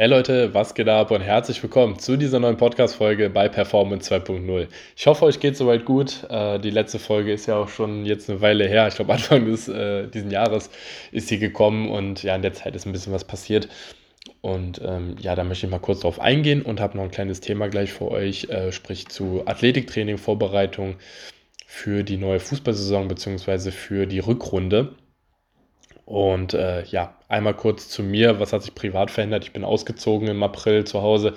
Hey Leute, was geht ab und herzlich willkommen zu dieser neuen Podcast-Folge bei Performance 2.0. Ich hoffe, euch geht soweit gut. Äh, die letzte Folge ist ja auch schon jetzt eine Weile her. Ich glaube, Anfang des äh, diesen Jahres ist sie gekommen und ja, in der Zeit ist ein bisschen was passiert. Und ähm, ja, da möchte ich mal kurz drauf eingehen und habe noch ein kleines Thema gleich für euch, äh, sprich zu Athletiktraining, Vorbereitung für die neue Fußballsaison bzw. für die Rückrunde. Und äh, ja, einmal kurz zu mir, was hat sich privat verändert? Ich bin ausgezogen im April zu Hause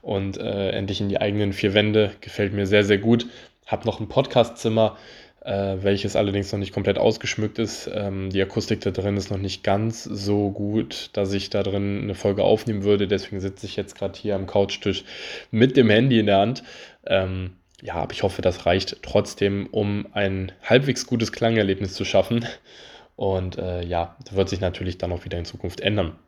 und äh, endlich in die eigenen vier Wände. Gefällt mir sehr, sehr gut. Hab noch ein Podcastzimmer, äh, welches allerdings noch nicht komplett ausgeschmückt ist. Ähm, die Akustik da drin ist noch nicht ganz so gut, dass ich da drin eine Folge aufnehmen würde. Deswegen sitze ich jetzt gerade hier am Couchtisch mit dem Handy in der Hand. Ähm, ja, aber ich hoffe, das reicht trotzdem, um ein halbwegs gutes Klangerlebnis zu schaffen. Und äh, ja, das wird sich natürlich dann auch wieder in Zukunft ändern.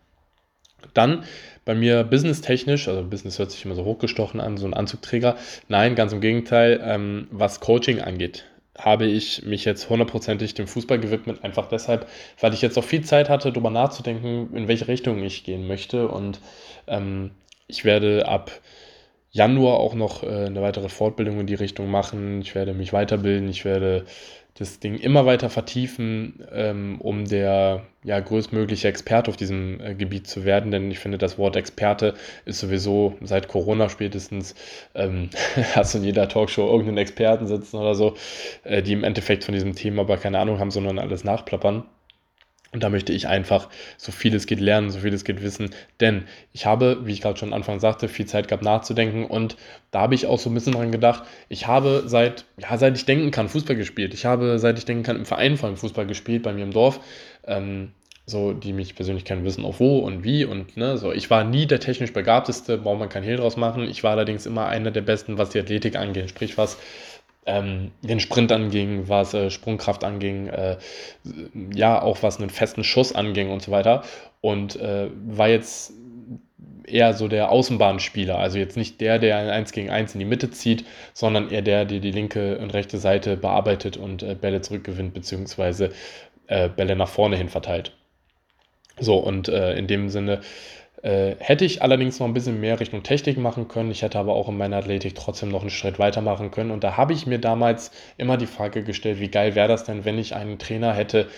Dann bei mir businesstechnisch, also Business hört sich immer so hochgestochen an, so ein Anzugträger. Nein, ganz im Gegenteil, ähm, was Coaching angeht, habe ich mich jetzt hundertprozentig dem Fußball gewidmet, einfach deshalb, weil ich jetzt auch viel Zeit hatte, darüber nachzudenken, in welche Richtung ich gehen möchte. Und ähm, ich werde ab Januar auch noch äh, eine weitere Fortbildung in die Richtung machen. Ich werde mich weiterbilden, ich werde das Ding immer weiter vertiefen, ähm, um der ja, größtmögliche Experte auf diesem äh, Gebiet zu werden. Denn ich finde, das Wort Experte ist sowieso seit Corona spätestens, ähm, hast du in jeder Talkshow irgendeinen Experten sitzen oder so, äh, die im Endeffekt von diesem Thema aber keine Ahnung haben, sondern alles nachplappern. Und da möchte ich einfach so viel es geht lernen, so viel es geht wissen. Denn ich habe, wie ich gerade schon am Anfang sagte, viel Zeit gehabt nachzudenken. Und da habe ich auch so ein bisschen dran gedacht, ich habe seit, ja, seit ich denken kann, Fußball gespielt. Ich habe, seit ich denken kann, im Verein vor allem Fußball gespielt, bei mir im Dorf. Ähm, so, die mich persönlich kennen, wissen auch wo und wie und ne, so. Ich war nie der technisch begabteste, braucht man kein Hehl draus machen. Ich war allerdings immer einer der Besten, was die Athletik angeht, sprich was ähm, den Sprint anging, was äh, Sprungkraft anging, äh, ja, auch was einen festen Schuss anging und so weiter. Und äh, war jetzt eher so der Außenbahnspieler, also jetzt nicht der, der ein 1 gegen 1 in die Mitte zieht, sondern eher der, der die linke und rechte Seite bearbeitet und äh, Bälle zurückgewinnt, beziehungsweise äh, Bälle nach vorne hin verteilt. So, und äh, in dem Sinne hätte ich allerdings noch ein bisschen mehr Richtung Technik machen können. Ich hätte aber auch in meiner Athletik trotzdem noch einen Schritt weitermachen können. Und da habe ich mir damals immer die Frage gestellt, wie geil wäre das denn, wenn ich einen Trainer hätte,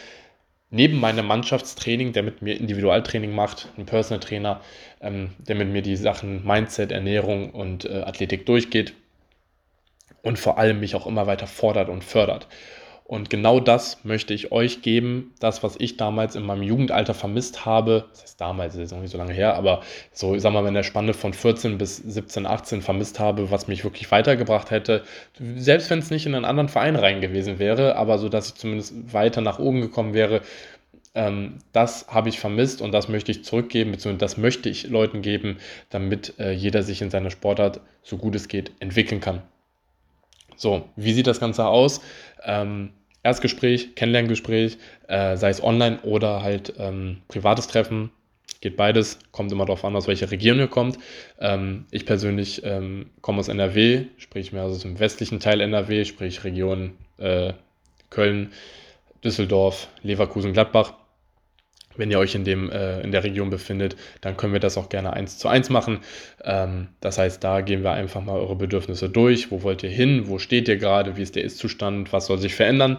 neben meinem Mannschaftstraining, der mit mir Individualtraining macht, einen Personal Trainer, ähm, der mit mir die Sachen Mindset, Ernährung und äh, Athletik durchgeht und vor allem mich auch immer weiter fordert und fördert. Und genau das möchte ich euch geben. Das, was ich damals in meinem Jugendalter vermisst habe, das heißt damals, ist noch nicht so lange her, aber so, ich sag mal, in der Spanne von 14 bis 17, 18 vermisst habe, was mich wirklich weitergebracht hätte. Selbst wenn es nicht in einen anderen Verein rein gewesen wäre, aber so, dass ich zumindest weiter nach oben gekommen wäre, ähm, das habe ich vermisst und das möchte ich zurückgeben, beziehungsweise das möchte ich Leuten geben, damit äh, jeder sich in seiner Sportart, so gut es geht, entwickeln kann. So, wie sieht das Ganze aus? Ähm, Erstgespräch, Kennenlerngespräch, äh, sei es online oder halt ähm, privates Treffen. Geht beides, kommt immer darauf an, aus welcher Region ihr kommt. Ähm, ich persönlich ähm, komme aus NRW, sprich mehr aus dem westlichen Teil NRW, sprich Region äh, Köln, Düsseldorf, Leverkusen, Gladbach wenn ihr euch in, dem, äh, in der Region befindet, dann können wir das auch gerne eins zu eins machen. Ähm, das heißt, da gehen wir einfach mal eure Bedürfnisse durch. Wo wollt ihr hin? Wo steht ihr gerade? Wie ist der Ist-Zustand? Was soll sich verändern?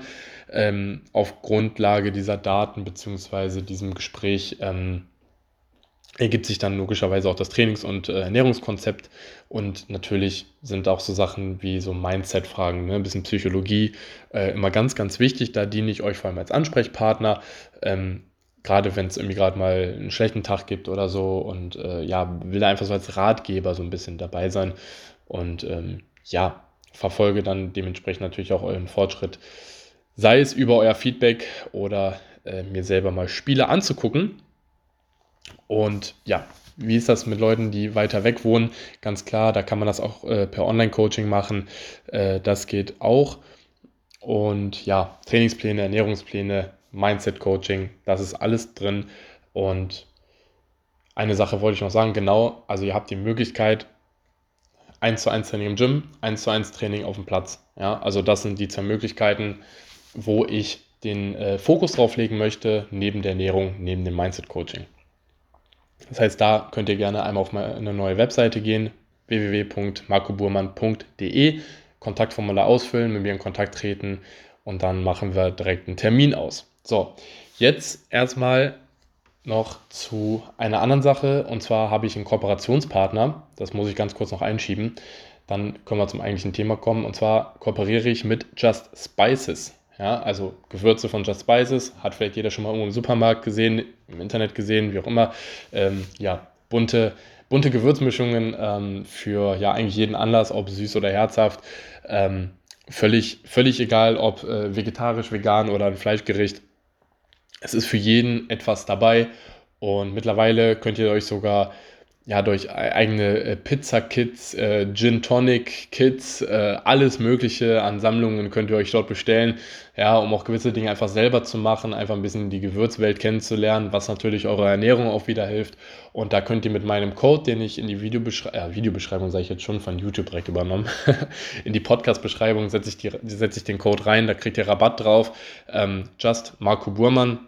Ähm, auf Grundlage dieser Daten bzw. diesem Gespräch ähm, ergibt sich dann logischerweise auch das Trainings- und äh, Ernährungskonzept. Und natürlich sind auch so Sachen wie so Mindset-Fragen, ne? ein bisschen Psychologie äh, immer ganz, ganz wichtig. Da diene ich euch vor allem als Ansprechpartner. Ähm, gerade wenn es irgendwie gerade mal einen schlechten Tag gibt oder so und äh, ja, will einfach so als Ratgeber so ein bisschen dabei sein und ähm, ja, verfolge dann dementsprechend natürlich auch euren Fortschritt, sei es über euer Feedback oder äh, mir selber mal Spiele anzugucken. Und ja, wie ist das mit Leuten, die weiter weg wohnen? Ganz klar, da kann man das auch äh, per Online-Coaching machen. Äh, das geht auch. Und ja, Trainingspläne, Ernährungspläne, Mindset-Coaching, das ist alles drin. Und eine Sache wollte ich noch sagen, genau, also ihr habt die Möglichkeit, 1 zu 1 Training im Gym, 1 zu 1 Training auf dem Platz. Ja, also das sind die zwei Möglichkeiten, wo ich den äh, Fokus drauf legen möchte, neben der Ernährung, neben dem Mindset-Coaching. Das heißt, da könnt ihr gerne einmal auf eine neue Webseite gehen, www.marcoburmann.de, Kontaktformular ausfüllen, mit mir in Kontakt treten und dann machen wir direkt einen Termin aus. So, jetzt erstmal noch zu einer anderen Sache und zwar habe ich einen Kooperationspartner, das muss ich ganz kurz noch einschieben, dann können wir zum eigentlichen Thema kommen und zwar kooperiere ich mit Just Spices. Ja, also Gewürze von Just Spices, hat vielleicht jeder schon mal irgendwo im Supermarkt gesehen, im Internet gesehen, wie auch immer. Ähm, ja, bunte, bunte Gewürzmischungen ähm, für ja eigentlich jeden Anlass, ob süß oder herzhaft. Ähm, völlig, völlig egal, ob äh, vegetarisch, vegan oder ein Fleischgericht. Es ist für jeden etwas dabei und mittlerweile könnt ihr euch sogar ja, durch e-, eigene äh, Pizza-Kits, äh, Gin-Tonic-Kits, äh, alles Mögliche an Sammlungen könnt ihr euch dort bestellen, ja, um auch gewisse Dinge einfach selber zu machen, einfach ein bisschen die Gewürzwelt kennenzulernen, was natürlich eurer Ernährung auch wieder hilft. Und da könnt ihr mit meinem Code, den ich in die Videobeschreibung, äh, Videobeschreibung sage ich jetzt schon, von YouTube direkt übernommen, in die Podcast-Beschreibung setze ich, setz ich den Code rein, da kriegt ihr Rabatt drauf. Ähm, just Marco Burmann,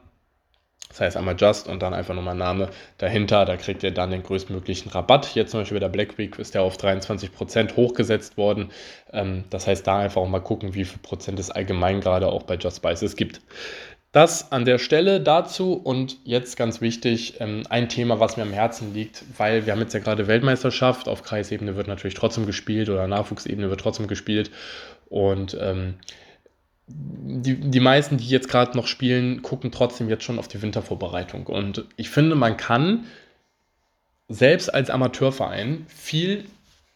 das heißt einmal Just und dann einfach nochmal Name dahinter. Da kriegt ihr dann den größtmöglichen Rabatt. Jetzt zum Beispiel bei der Black Week ist der auf 23% hochgesetzt worden. Ähm, das heißt, da einfach auch mal gucken, wie viel Prozent es allgemein gerade auch bei Just Spices gibt. Das an der Stelle dazu und jetzt ganz wichtig, ähm, ein Thema, was mir am Herzen liegt, weil wir haben jetzt ja gerade Weltmeisterschaft, auf Kreisebene wird natürlich trotzdem gespielt oder Nachwuchsebene wird trotzdem gespielt und ähm, die, die meisten, die jetzt gerade noch spielen, gucken trotzdem jetzt schon auf die Wintervorbereitung. Und ich finde, man kann selbst als Amateurverein viel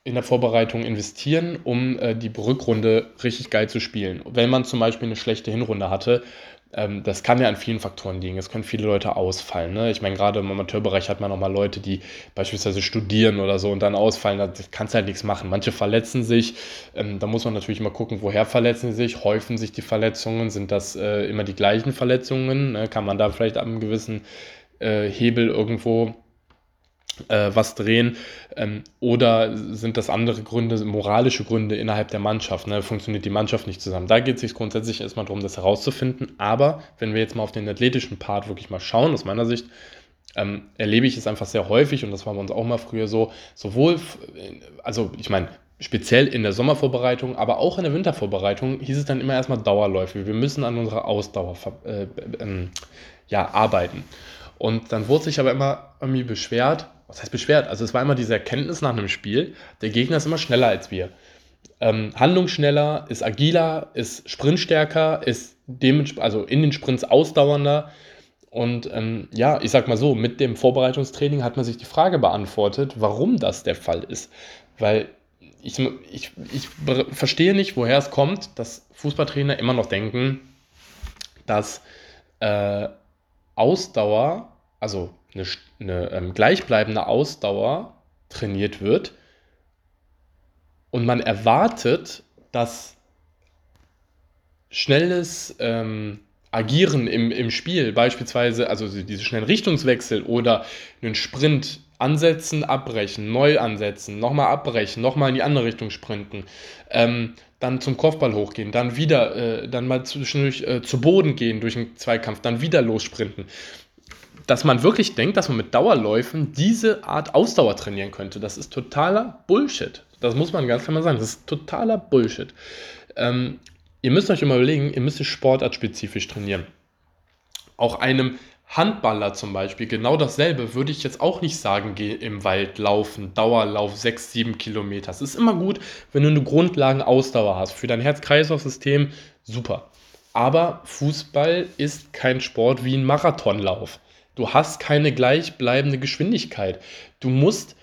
in der Vorbereitung investieren, um äh, die Rückrunde richtig geil zu spielen. Wenn man zum Beispiel eine schlechte Hinrunde hatte, das kann ja an vielen Faktoren liegen. Es können viele Leute ausfallen. Ne? Ich meine, gerade im Amateurbereich hat man auch mal Leute, die beispielsweise studieren oder so und dann ausfallen. Da kannst du halt nichts machen. Manche verletzen sich. Ähm, da muss man natürlich mal gucken, woher verletzen sie sich. Häufen sich die Verletzungen? Sind das äh, immer die gleichen Verletzungen? Ne? Kann man da vielleicht am gewissen äh, Hebel irgendwo äh, was drehen? Ähm, oder sind das andere Gründe, moralische Gründe innerhalb der Mannschaft? Ne? Funktioniert die Mannschaft nicht zusammen? Da geht es sich grundsätzlich erstmal darum, das herauszufinden. Aber wenn wir jetzt mal auf den athletischen Part wirklich mal schauen, aus meiner Sicht, ähm, erlebe ich es einfach sehr häufig und das war bei uns auch mal früher so, sowohl, also ich meine, speziell in der Sommervorbereitung, aber auch in der Wintervorbereitung hieß es dann immer erstmal Dauerläufe. Wir müssen an unserer Ausdauer äh, äh, ja, arbeiten. Und dann wurde sich aber immer irgendwie beschwert, was heißt beschwert? Also es war immer diese Erkenntnis nach einem Spiel, der Gegner ist immer schneller als wir. Ähm, handlungsschneller, ist agiler, ist sprintstärker, ist also in den Sprints ausdauernder. Und ähm, ja, ich sag mal so, mit dem Vorbereitungstraining hat man sich die Frage beantwortet, warum das der Fall ist. Weil ich, ich, ich verstehe nicht, woher es kommt, dass Fußballtrainer immer noch denken, dass äh, Ausdauer, also eine, eine ähm, gleichbleibende Ausdauer trainiert wird und man erwartet, dass schnelles ähm, Agieren im, im Spiel, beispielsweise also diese schnellen Richtungswechsel oder einen Sprint ansetzen, abbrechen, neu ansetzen, nochmal abbrechen, nochmal in die andere Richtung sprinten, ähm, dann zum Kopfball hochgehen, dann wieder, äh, dann mal zwischendurch äh, zu Boden gehen durch einen Zweikampf, dann wieder lossprinten dass man wirklich denkt, dass man mit Dauerläufen diese Art Ausdauer trainieren könnte. Das ist totaler Bullshit. Das muss man ganz klar mal sagen. Das ist totaler Bullshit. Ähm, ihr müsst euch immer überlegen, ihr müsst sportartspezifisch trainieren. Auch einem Handballer zum Beispiel, genau dasselbe würde ich jetzt auch nicht sagen, geh im Wald laufen, Dauerlauf 6, 7 Kilometer. Es ist immer gut, wenn du eine Grundlagenausdauer hast. Für dein Herz-Kreislauf-System super. Aber Fußball ist kein Sport wie ein Marathonlauf. Du hast keine gleichbleibende Geschwindigkeit. Du musst,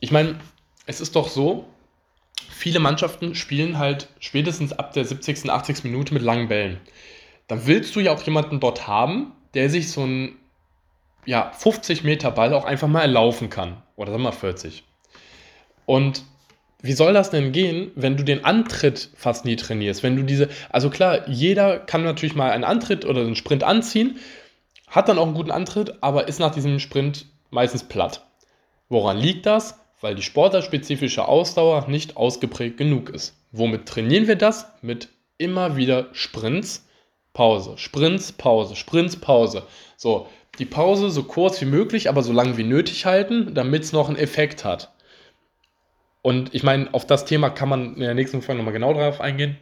ich meine, es ist doch so, viele Mannschaften spielen halt spätestens ab der 70., 80. Minute mit langen Bällen. Dann willst du ja auch jemanden dort haben, der sich so einen ja, 50 Meter Ball auch einfach mal erlaufen kann. Oder sagen wir mal 40. Und wie soll das denn gehen, wenn du den Antritt fast nie trainierst? Wenn du diese, also klar, jeder kann natürlich mal einen Antritt oder einen Sprint anziehen, hat dann auch einen guten Antritt, aber ist nach diesem Sprint meistens platt. Woran liegt das? Weil die sportlerspezifische Ausdauer nicht ausgeprägt genug ist. Womit trainieren wir das? Mit immer wieder Sprints, Pause, Sprints, Pause, Sprints, Pause. So, die Pause so kurz wie möglich, aber so lang wie nötig halten, damit es noch einen Effekt hat. Und ich meine, auf das Thema kann man in der nächsten Folge nochmal genau drauf eingehen.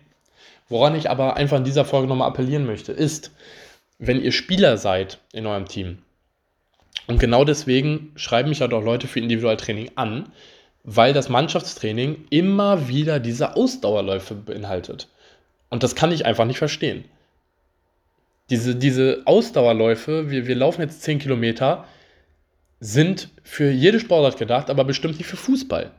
Woran ich aber einfach in dieser Folge nochmal appellieren möchte, ist, wenn ihr Spieler seid in eurem Team, und genau deswegen schreiben mich ja doch Leute für Individualtraining an, weil das Mannschaftstraining immer wieder diese Ausdauerläufe beinhaltet. Und das kann ich einfach nicht verstehen. Diese, diese Ausdauerläufe, wir, wir laufen jetzt 10 Kilometer, sind für jede Sportart gedacht, aber bestimmt nicht für Fußball.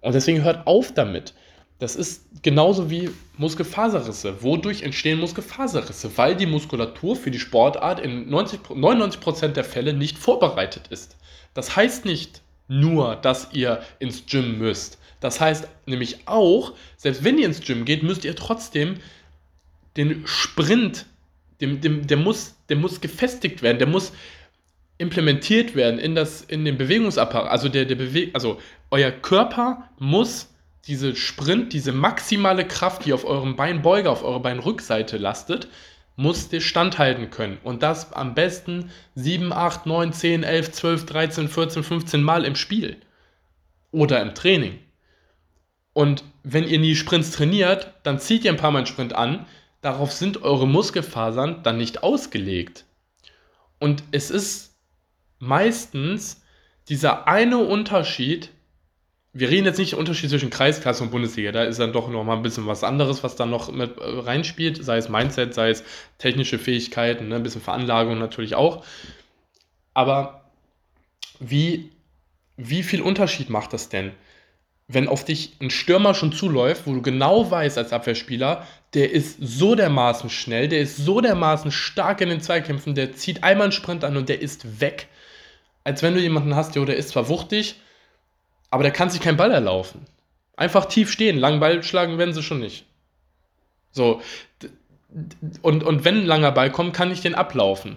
Und deswegen hört auf damit. Das ist genauso wie Muskelfaserrisse. Wodurch entstehen Muskelfaserrisse? Weil die Muskulatur für die Sportart in 90, 99% der Fälle nicht vorbereitet ist. Das heißt nicht nur, dass ihr ins Gym müsst. Das heißt nämlich auch, selbst wenn ihr ins Gym geht, müsst ihr trotzdem den Sprint, dem, dem, der, muss, der muss gefestigt werden, der muss implementiert werden in, das, in den Bewegungsapparat. Also, der, der Bewe also euer Körper muss diese Sprint, diese maximale Kraft, die auf eurem Beinbeuger, auf eurer Beinrückseite lastet, muss ihr standhalten können. Und das am besten 7, 8, 9, 10, 11, 12, 13, 14, 15 Mal im Spiel. Oder im Training. Und wenn ihr nie Sprints trainiert, dann zieht ihr ein paar Mal einen Sprint an. Darauf sind eure Muskelfasern dann nicht ausgelegt. Und es ist meistens dieser eine Unterschied, wir reden jetzt nicht Unterschied zwischen Kreisklasse und Bundesliga, da ist dann doch noch mal ein bisschen was anderes, was dann noch mit äh, reinspielt, sei es Mindset, sei es technische Fähigkeiten, ne, ein bisschen Veranlagung natürlich auch. Aber wie, wie viel Unterschied macht das denn, wenn auf dich ein Stürmer schon zuläuft, wo du genau weißt als Abwehrspieler, der ist so dermaßen schnell, der ist so dermaßen stark in den Zweikämpfen, der zieht einmal einen Sprint an und der ist weg. Als wenn du jemanden hast, der ist zwar wuchtig, aber der kann sich keinen Ball erlaufen. Einfach tief stehen, langen Ball schlagen werden sie schon nicht. So, und, und wenn ein langer Ball kommt, kann ich den ablaufen.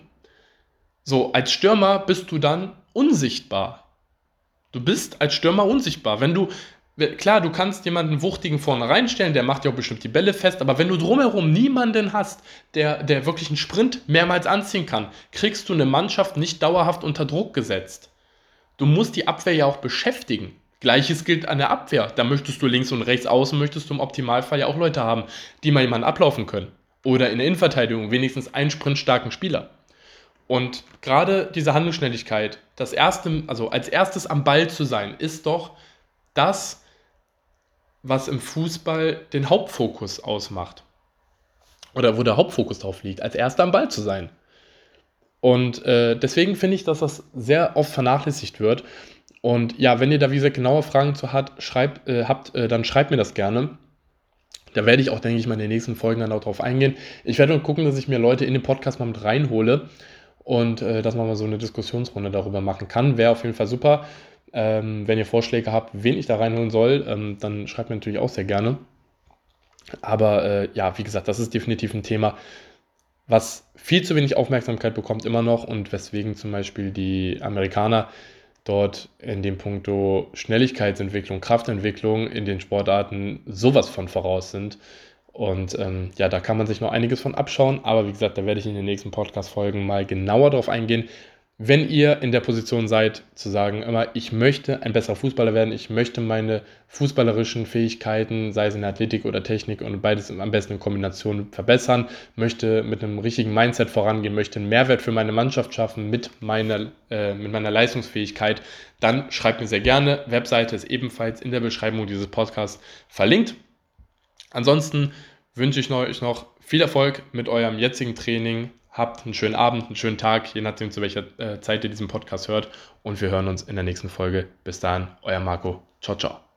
So, als Stürmer bist du dann unsichtbar. Du bist als Stürmer unsichtbar. Wenn du, klar, du kannst jemanden Wuchtigen vorne reinstellen, der macht ja auch bestimmt die Bälle fest, aber wenn du drumherum niemanden hast, der, der wirklich einen Sprint mehrmals anziehen kann, kriegst du eine Mannschaft nicht dauerhaft unter Druck gesetzt. Du musst die Abwehr ja auch beschäftigen. Gleiches gilt an der Abwehr. Da möchtest du links und rechts außen, möchtest du im Optimalfall ja auch Leute haben, die mal jemanden ablaufen können. Oder in der Innenverteidigung wenigstens einen sprintstarken Spieler. Und gerade diese Handlungsschnelligkeit, das erste, also als erstes am Ball zu sein, ist doch das, was im Fußball den Hauptfokus ausmacht. Oder wo der Hauptfokus drauf liegt, als erster am Ball zu sein. Und äh, deswegen finde ich, dass das sehr oft vernachlässigt wird. Und ja, wenn ihr da, wie gesagt, genaue Fragen zu hat, schreibt, äh, habt, äh, dann schreibt mir das gerne. Da werde ich auch, denke ich mal, in den nächsten Folgen dann auch drauf eingehen. Ich werde gucken, dass ich mir Leute in den Podcast mal mit reinhole und äh, dass man mal so eine Diskussionsrunde darüber machen kann. Wäre auf jeden Fall super. Ähm, wenn ihr Vorschläge habt, wen ich da reinholen soll, ähm, dann schreibt mir natürlich auch sehr gerne. Aber äh, ja, wie gesagt, das ist definitiv ein Thema, was viel zu wenig Aufmerksamkeit bekommt immer noch und weswegen zum Beispiel die Amerikaner dort in dem Punkto Schnelligkeitsentwicklung, Kraftentwicklung in den Sportarten sowas von voraus sind. Und ähm, ja, da kann man sich noch einiges von abschauen. Aber wie gesagt, da werde ich in den nächsten Podcast-Folgen mal genauer drauf eingehen, wenn ihr in der Position seid, zu sagen, immer, ich möchte ein besserer Fußballer werden, ich möchte meine fußballerischen Fähigkeiten, sei es in Athletik oder Technik und beides am besten in Kombination verbessern, möchte mit einem richtigen Mindset vorangehen, möchte einen Mehrwert für meine Mannschaft schaffen mit meiner, äh, mit meiner Leistungsfähigkeit, dann schreibt mir sehr gerne. Webseite ist ebenfalls in der Beschreibung dieses Podcasts verlinkt. Ansonsten wünsche ich euch noch viel Erfolg mit eurem jetzigen Training Habt einen schönen Abend, einen schönen Tag, je nachdem, zu welcher äh, Zeit ihr diesen Podcast hört. Und wir hören uns in der nächsten Folge. Bis dahin, euer Marco. Ciao, ciao.